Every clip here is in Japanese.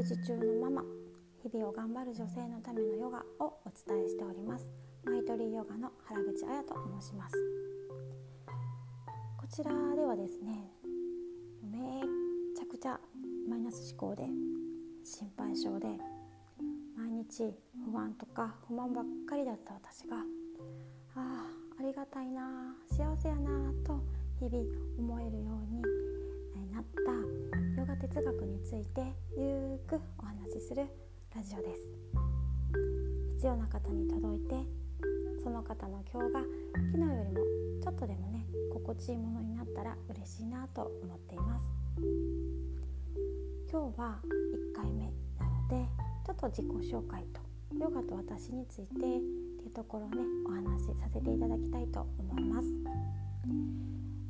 育児中のママ日々を頑張る女性のためのヨガをお伝えしております。マイトリーヨガの原口彩と申します。こちらではですねめちゃくちゃマイナス思考で心配性で毎日不安とか不満ばっかりだった私がああありがたいな幸せやなと日々思えるようになったヨガ哲学についてゆっくお話しするラジオです。必要な方に届いてその方の今日が昨日よりもちょっとでもね心地いいものになったら嬉しいなと思っています。今日は1回目なのでちょっと自己紹介とヨガと私についてっていうところをねお話しさせていただきたいと思います。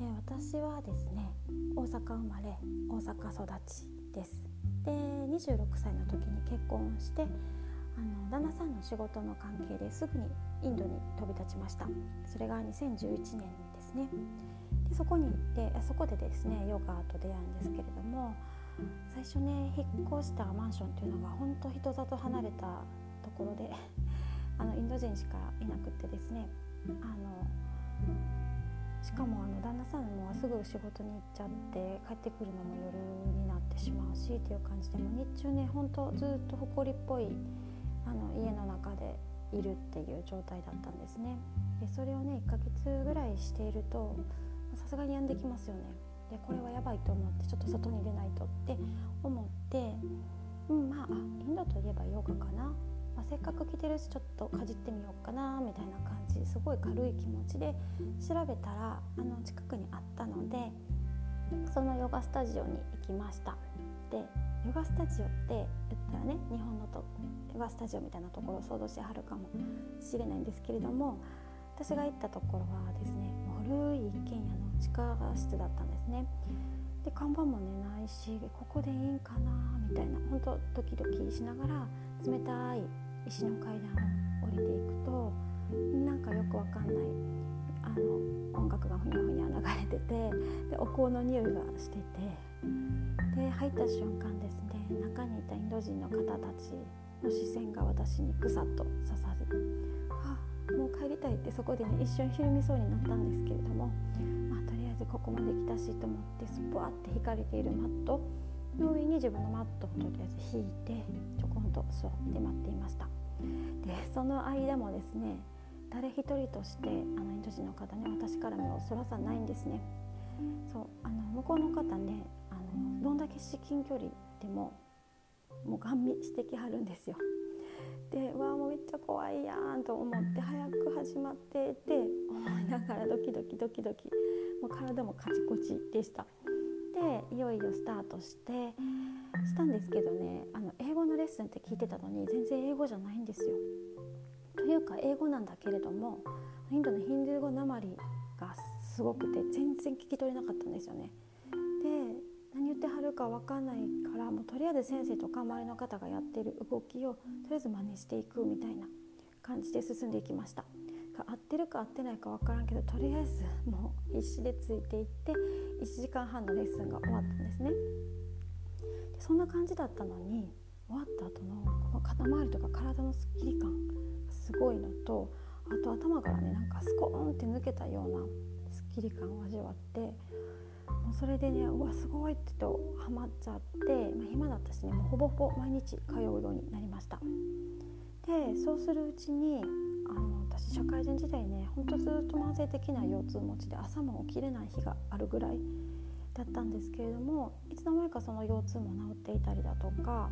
え私はですね大阪生まれ大阪育ちです。で26歳の時に結婚してあの旦那さんの仕事の関係ですぐにインドに飛び立ちました。それが2011年ですね。でそこに行ってそこでですねヨガと出会うんですけれども最初ね引っ越したマンションっていうのが本当人里離れたところで あのインド人しかいなくってですねあのしかもあの旦那さんもすぐ仕事に行っちゃって帰ってくるのも夜になってしまうしっていう感じでも日中ねほんとずっと埃っぽいあの家の中でいるっていう状態だったんですね。でそれをね1ヶ月ぐらいしているとさすがに病んできますよね。でこれはやばいと思ってちょっと外に出ないとって思ってうんまあインドといえばヨガかな。まあ、せっかく来てるしちょっとかじってみようかなみたいな感じすごい軽い気持ちで調べたらあの近くにあったのでそのヨガスタジオに行きました。でヨガスタジオって言ったらね日本のとヨガスタジオみたいなところを想像してはるかもしれないんですけれども私が行ったところはですね古い一軒家の地下室だったんですね。で看板もねないしここでいいんかなみたいな本当ドキドキしながら冷たい石の階段を降りていくとなんかよくわかんないあの音楽がふにゃふにゃ流れててでお香の匂いがしててで入った瞬間ですね中にいたインド人の方たちの視線が私にぐさっと刺さるあもう帰りたいってそこでね一瞬ひるみそうになったんですけれども、まあ、とりあえずここまで来たしと思ってスポワって引かれているマットの上に自分のマットをとりあえず引いてちょこんと座って待っていました。でその間もですね誰一人としてあのインド人の方ね私から目をそらさないんですね。そうあの向こうの方ねあのどんだけ至近距離でももうガン見してきはるんですよ。でうわもうめっちゃ怖いやんと思って早く始まってって思いながらドキドキドキドキもう体もカチコチでした。でいよいよスタートしてしたんですけどねあの英語のレッスンって聞いてたのに全然英語じゃないんですよ。というか英語なんだけれどもインドのヒンドゥー語なまりがすごくて全然聞き取れなかったんですよね。で何言ってはるか分かんないからもうとりあえず先生とか周りの方がやってる動きをとりあえず真似していくみたいな感じで進んでいきました。合ってるか合ってないか分からんけどとりあえずもう必死でついていって1時間半のレッスンが終わったんですね。そんな感じだったのに終わった後のこの肩周りとか体のすっきり感がすごいのとあと頭からねなんかスコーンって抜けたようなすっきり感を味わってもうそれでねうわすごいってとハマっちゃって、まあ、暇だったしねもうほぼほぼ毎日通うようになりました。でそうするうちにあの私社会人時代ねほんとずっと慢性的な腰痛持ちで朝も起きれない日があるぐらいだったんですけれどもいつの間にかその腰痛も治っていたりだとか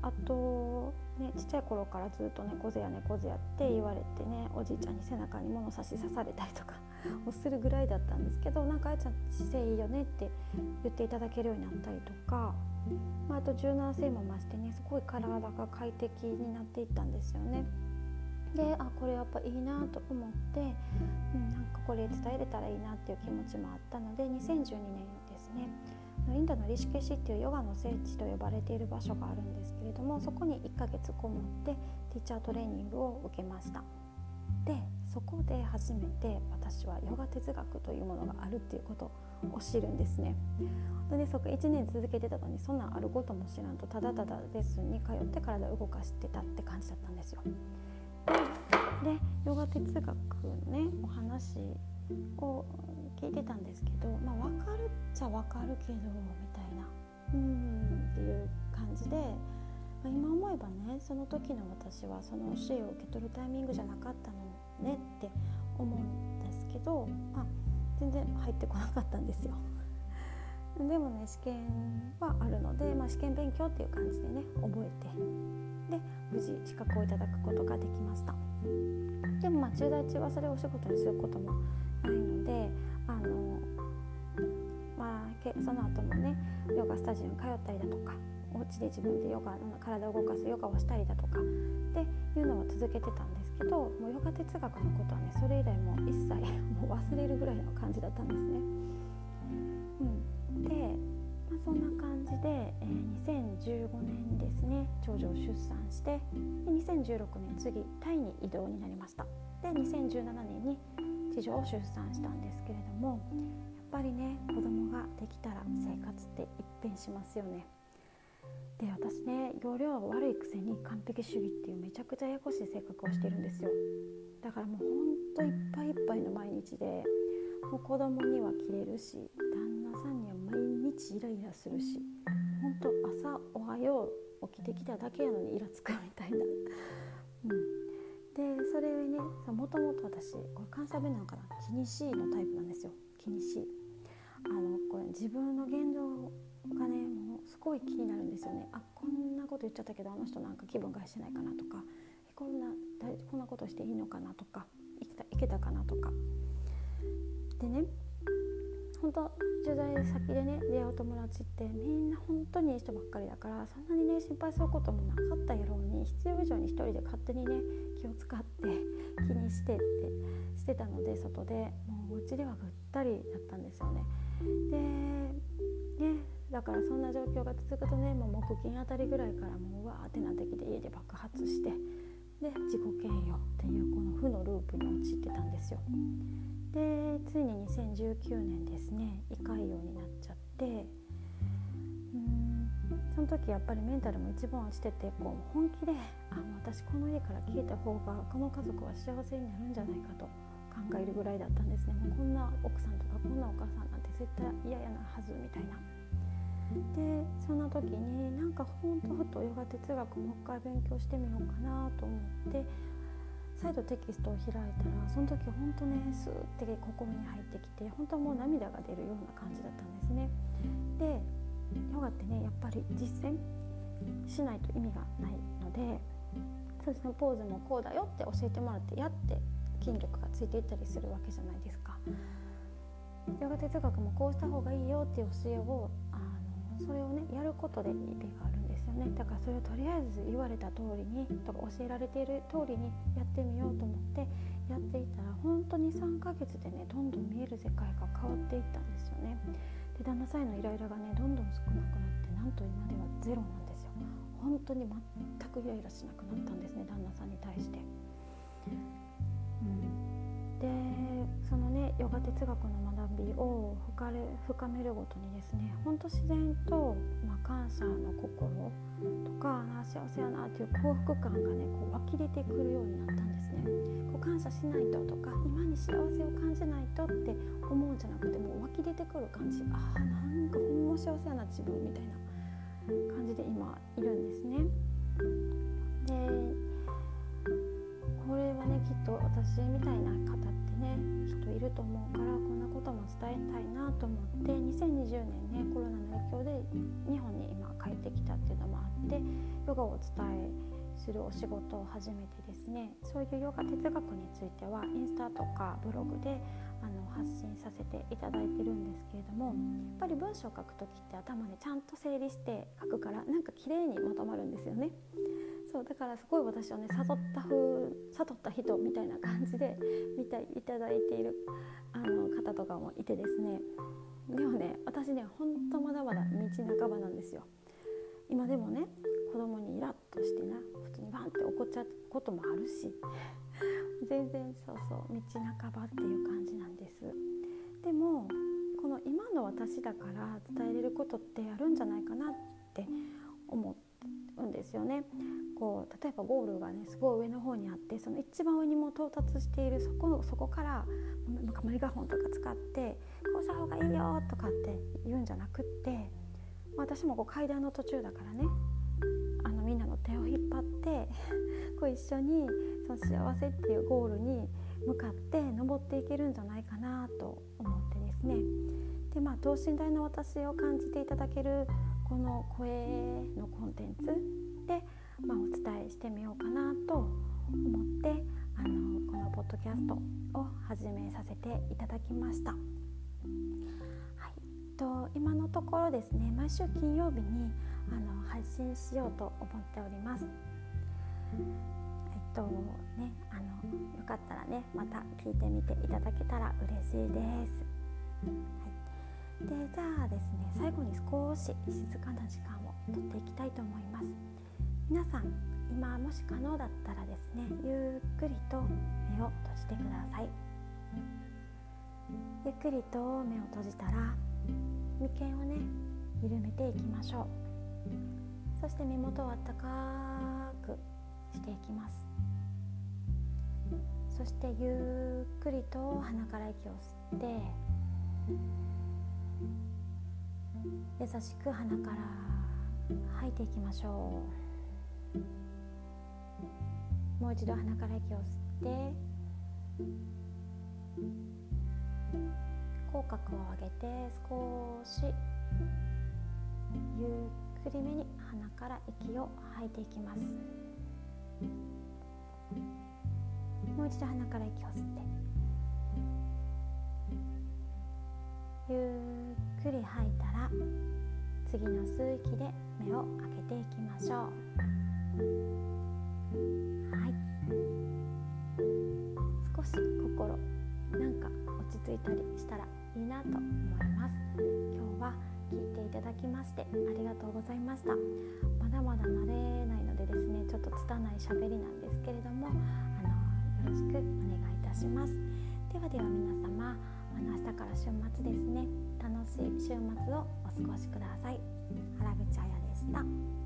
あと、ね、ちっちゃい頃からずっと猫背や猫背やって言われてねおじいちゃんに背中に物差し刺されたりとか をするぐらいだったんですけどなんかあやちゃん姿勢いいよねって言っていただけるようになったりとか、まあ、あと柔軟性も増してねすごい体が快適になっていったんですよね。であこれやっぱいいなと思って、うん、なんかこれ伝えれたらいいなっていう気持ちもあったので2012年ですねインドのリシケシっていうヨガの聖地と呼ばれている場所があるんですけれどもそこに1ヶ月こもってティーチャートレーニングを受けましたでそこで初めて私はヨガ哲学というものがあるっていうことを知るんですね。でねそこ1年続けてたのにそんなんあることも知らんとただただレッスンに通って体を動かしてたって感じだったんですよ。でヨガ哲学のねお話を聞いてたんですけどまあ分かるっちゃ分かるけどみたいなうんっていう感じで、まあ、今思えばねその時の私はその教えを受け取るタイミングじゃなかったのねって思うんですけど、まあ、全然入ってこなかったんですよ。でもね試験はあるので、まあ、試験勉強っていう感じでね覚えてで無事資格をいただくことができましたでもまあ中大中はそれをお仕事にすることもないのであのまあその後もねヨガスタジオに通ったりだとかお家で自分でヨガ体を動かすヨガをしたりだとかっていうのを続けてたんですけどもうヨガ哲学のことはねそれ以来もう一切もう忘れるぐらいの感じだったんですね。うん、で、まあ、そんな感じで、えー、2015年ですね長女を出産してで2016年次タイに移動になりました。で2017年に次女を出産したんですけれどもやっぱりね子供ができたら生活って一変しますよね。で私ね容量が悪いくせに完璧主義っていうめちゃくちゃややこしい性格をしてるんですよだからもうほんといっぱいいっぱいの毎日でもう子供にはキレるし旦日イライラするしほんと朝「おはよう」起きてきただけやのにイラつくみたいな、うん、でそれねもともと私これ関西弁なのかな？気にしいのタイプなんですよ。気にしい。あのこれ自分の言動がねもうすごい気になるんですよね。あこんなこと言っちゃったけどあの人なんか気分害してないかなとかこんなこんなことしていいのかなとかいけたいけたかなとか。でね本当取材先でね出会う友達ってみんな本当にいい人ばっかりだからそんなにね心配することもなかったやろうに必要以上に一人で勝手にね気を使って気にしてってしてたので外でもううちではぐったりだったんですよね。でねだからそんな状況が続くとねもう木金あたりぐらいからもううわーってなってきて家で爆発してで自己嫌悪っていうこの負のループに陥ってたんですよ。ついに2019年ですね胃潰瘍になっちゃってうんその時やっぱりメンタルも一番落ちててこう本気であ私この家から消えた方がこの家族は幸せになるんじゃないかと考えるぐらいだったんですねもうこんな奥さんとかこんなお母さんなんて絶対嫌やなはずみたいな。でそんな時になんかほんとふとヨガ哲学もう一回勉強してみようかなと思って再度テキストを開いたらその時本当ねスーって心に入ってきて本当はもう涙が出るような感じだったんですね。でヨガってねやっぱり実践しないと意味がないのでそうですねポーズもこうだよって教えてもらってやって筋力がついていったりするわけじゃないですか。ヨガ哲学もこうした方がいいよっていう教えをそれをねやることで意味があるんですよね。だからそれをとりあえず言われた通りにとか教えられている通りにやってみようと思ってやっていたら本当に3ヶ月でねどんどん見える世界が変わっていったんですよね。で旦那さんへのイライラがねどんどん少なくなってなんと今ではゼロなんですよ。本当に全くイライラしなくなったんですね旦那さんに対して、ヨガ哲学の学びを深めるごとにですねほんと自然と、まあ、感謝の心とかあ幸せやなっていう幸福感がねこう湧き出てくるようになったんですね。こう感謝しないととか今に幸せを感じないとって思うんじゃなくてもう湧き出てくる感じ。ああなんかほんま幸せやな自分みたいな。ヨガをお伝えするお仕事を始めてですねそういうヨガ哲学についてはインスタとかブログであの発信させていただいてるんですけれどもやっぱり文章を書く時って頭でちゃんと整理して書くからなんか綺麗にまとまるんですよね。そうだからすごい私をね悟った風悟った人みたいな感じで見ていただいているあの方とかもいてですねでもね私ねほんとまだまだ道半ばなんですよ今でもね子供にイラッとしてな普通にバンって怒っちゃうこともあるし 全然そうそう道半ばっていう感じなんですでもこの今の私だから伝えれることってあるんじゃないかなって思うんですよね。こう例えばゴールがねすごい上の方にあってその一番上にも到達しているそこのそこからなんかメガホンとか使って「こうした方がいいよ」とかって言うんじゃなくって私もこう階段の途中だからねあのみんなの手を引っ張って こう一緒にその幸せっていうゴールに向かって登っていけるんじゃないかなと思ってですねでまあ等身大の私を感じていただけるこの声のコンテンツで、まあ、お伝えしてみようかなと思ってあのこのポッドキャストを始めさせていただきました。と今のところですね毎週金曜日にあの配信しようと思っております。えっとねあのよかったらねまた聞いてみていただけたら嬉しいです。はい、でじゃあですね最後に少し静かな時間をとっていきたいと思います。皆さん今もし可能だったらですねゆっくりと目を閉じてください。ゆっくりと目を閉じたら眉間をね緩めていきましょう。そして目元をあったかくしていきます。そしてゆっくりと鼻から息を吸って優しく鼻から吐いていきましょう。もう一度鼻から息を吸って口角を上げて少しゆっくりめに鼻から息を吐いていきます。もう一度鼻から息を吸って。ゆっくり吐いたら次の吸う息で目を開けていきましょう。はい。少し心なんか落ち着いたりしたらいいなと思います。今日は聞いていただきましてありがとうございました。まだまだ慣れないのでですねちょっと拙い喋りなんですけれどもあのよろしくお願いいたします。ではでは皆様あの明日から週末ですね。楽しい週末をお過ごしください。原口彩でした。